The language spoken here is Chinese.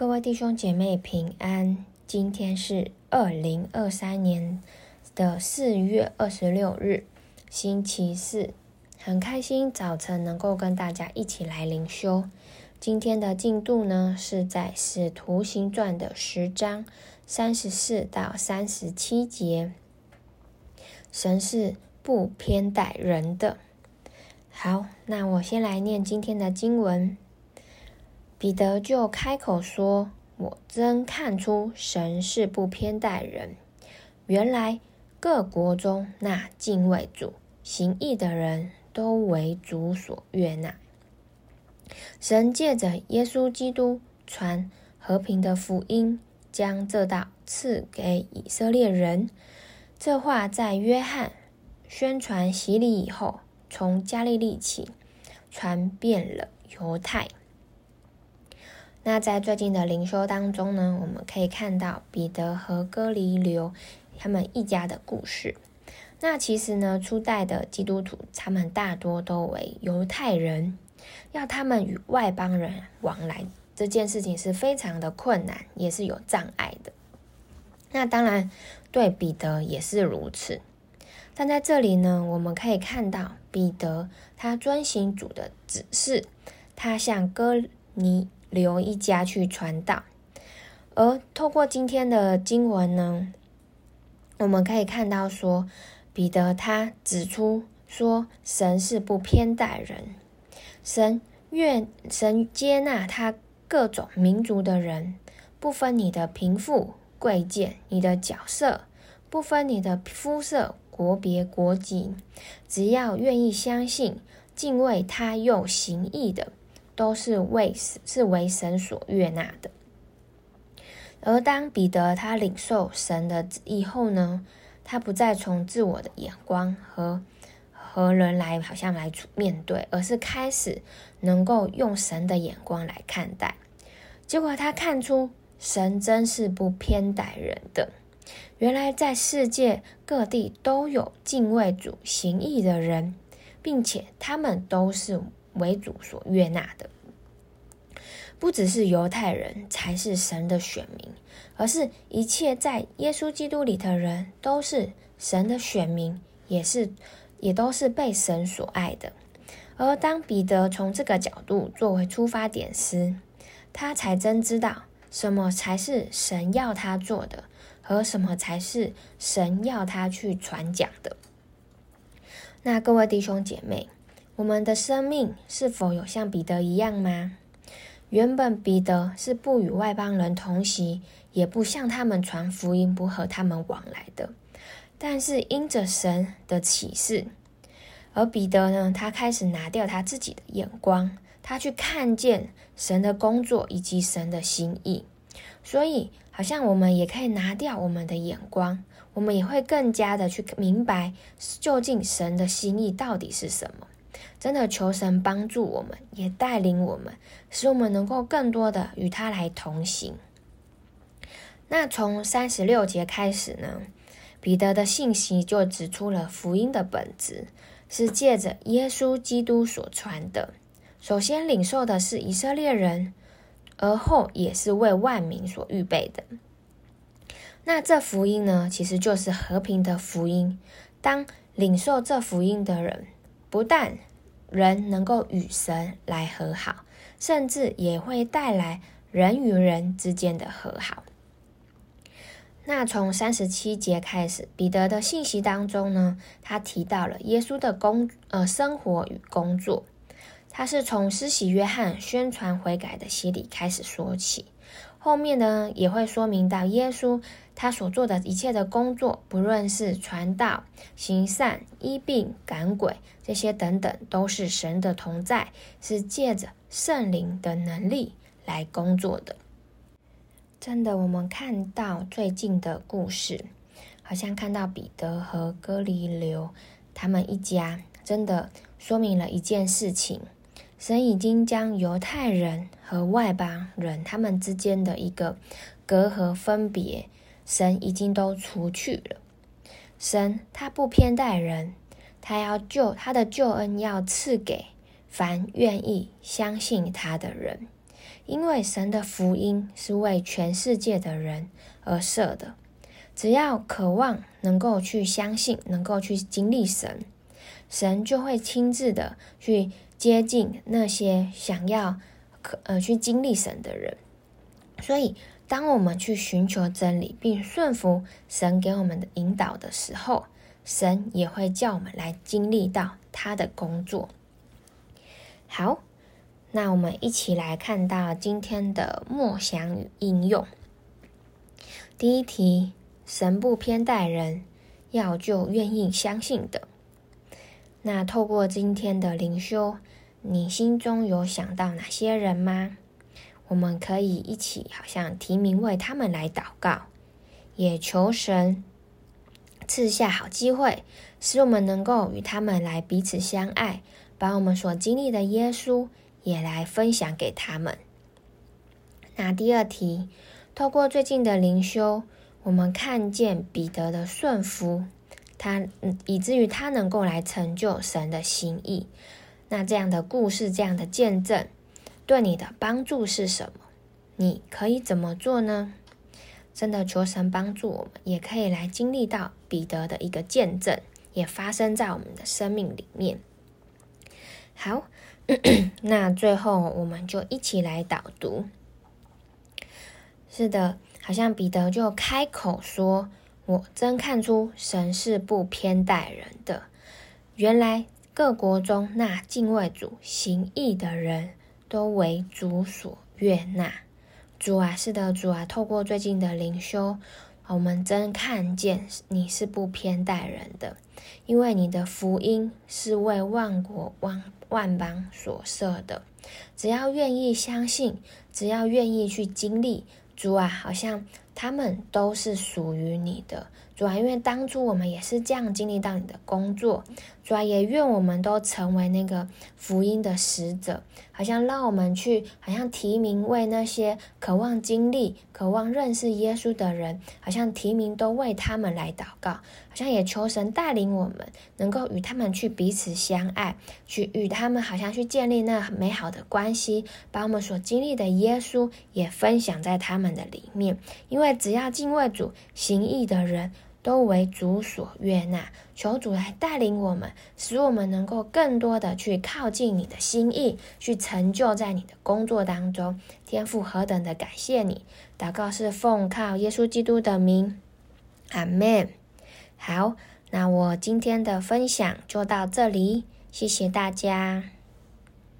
各位弟兄姐妹平安，今天是二零二三年的四月二十六日，星期四，很开心早晨能够跟大家一起来灵修。今天的进度呢是在《使徒行传》的十章三十四到三十七节。神是不偏待人的。好，那我先来念今天的经文。彼得就开口说：“我真看出神是不偏待人。原来各国中那敬畏主、行义的人都为主所悦纳。神借着耶稣基督传和平的福音，将这道赐给以色列人。这话在约翰宣传洗礼以后，从加利利起，传遍了犹太。”那在最近的灵修当中呢，我们可以看到彼得和哥尼流他们一家的故事。那其实呢，初代的基督徒他们大多都为犹太人，要他们与外邦人往来这件事情是非常的困难，也是有障碍的。那当然对彼得也是如此。但在这里呢，我们可以看到彼得他遵行主的指示，他向哥尼。留一家去传道，而透过今天的经文呢，我们可以看到说，彼得他指出说，神是不偏待人，神愿神接纳他各种民族的人，不分你的贫富贵贱，你的角色，不分你的肤色、国别、国籍，只要愿意相信、敬畏他又行义的。都是为是为神所悦纳的。而当彼得他领受神的旨意后呢，他不再从自我的眼光和和人来好像来面对，而是开始能够用神的眼光来看待。结果他看出神真是不偏待人的。原来在世界各地都有敬畏主、行义的人，并且他们都是。为主所悦纳的，不只是犹太人才是神的选民，而是一切在耶稣基督里的人都是神的选民，也是也都是被神所爱的。而当彼得从这个角度作为出发点时，他才真知道什么才是神要他做的，和什么才是神要他去传讲的。那各位弟兄姐妹。我们的生命是否有像彼得一样吗？原本彼得是不与外邦人同席，也不向他们传福音，不和他们往来的。但是因着神的启示，而彼得呢，他开始拿掉他自己的眼光，他去看见神的工作以及神的心意。所以，好像我们也可以拿掉我们的眼光，我们也会更加的去明白究竟神的心意到底是什么。真的求神帮助我们，也带领我们，使我们能够更多的与他来同行。那从三十六节开始呢，彼得的信息就指出了福音的本质，是借着耶稣基督所传的。首先领受的是以色列人，而后也是为万民所预备的。那这福音呢，其实就是和平的福音。当领受这福音的人，不但人能够与神来和好，甚至也会带来人与人之间的和好。那从三十七节开始，彼得的信息当中呢，他提到了耶稣的工呃生活与工作，他是从施洗约翰宣传悔改的洗礼开始说起。后面呢，也会说明到耶稣他所做的一切的工作，不论是传道、行善、医病、赶鬼这些等等，都是神的同在，是借着圣灵的能力来工作的。真的，我们看到最近的故事，好像看到彼得和哥尼流他们一家，真的说明了一件事情。神已经将犹太人和外邦人他们之间的一个隔阂分别，神已经都除去了。神他不偏待人，他要救他的救恩要赐给凡愿意相信他的人，因为神的福音是为全世界的人而设的。只要渴望能够去相信，能够去经历神，神就会亲自的去接近那些想要可呃去经历神的人。所以，当我们去寻求真理，并顺服神给我们的引导的时候，神也会叫我们来经历到他的工作。好，那我们一起来看到今天的默想与应用。第一题：神不偏待人，要就愿意相信的。那透过今天的灵修，你心中有想到哪些人吗？我们可以一起，好像提名为他们来祷告，也求神赐下好机会，使我们能够与他们来彼此相爱，把我们所经历的耶稣也来分享给他们。那第二题，透过最近的灵修，我们看见彼得的顺服，他，以至于他能够来成就神的心意。那这样的故事，这样的见证。对你的帮助是什么？你可以怎么做呢？真的求神帮助我们，也可以来经历到彼得的一个见证，也发生在我们的生命里面。好，那最后我们就一起来导读。是的，好像彼得就开口说：“我真看出神是不偏待人的。原来各国中那敬畏主、行义的人。”都为主所悦纳，主啊，是的，主啊，透过最近的灵修，我们真看见你是不偏待人的，因为你的福音是为万国万万邦所设的，只要愿意相信，只要愿意去经历，主啊，好像他们都是属于你的。主啊，因为当初我们也是这样经历到你的工作，主啊，也愿我们都成为那个福音的使者，好像让我们去，好像提名为那些渴望经历、渴望认识耶稣的人，好像提名都为他们来祷告，好像也求神带领我们，能够与他们去彼此相爱，去与他们好像去建立那美好的关系，把我们所经历的耶稣也分享在他们的里面，因为只要敬畏主、行义的人。都为主所悦纳，求主来带领我们，使我们能够更多的去靠近你的心意，去成就在你的工作当中。天父何等的感谢你！祷告是奉靠耶稣基督的名，阿门。好，那我今天的分享就到这里，谢谢大家。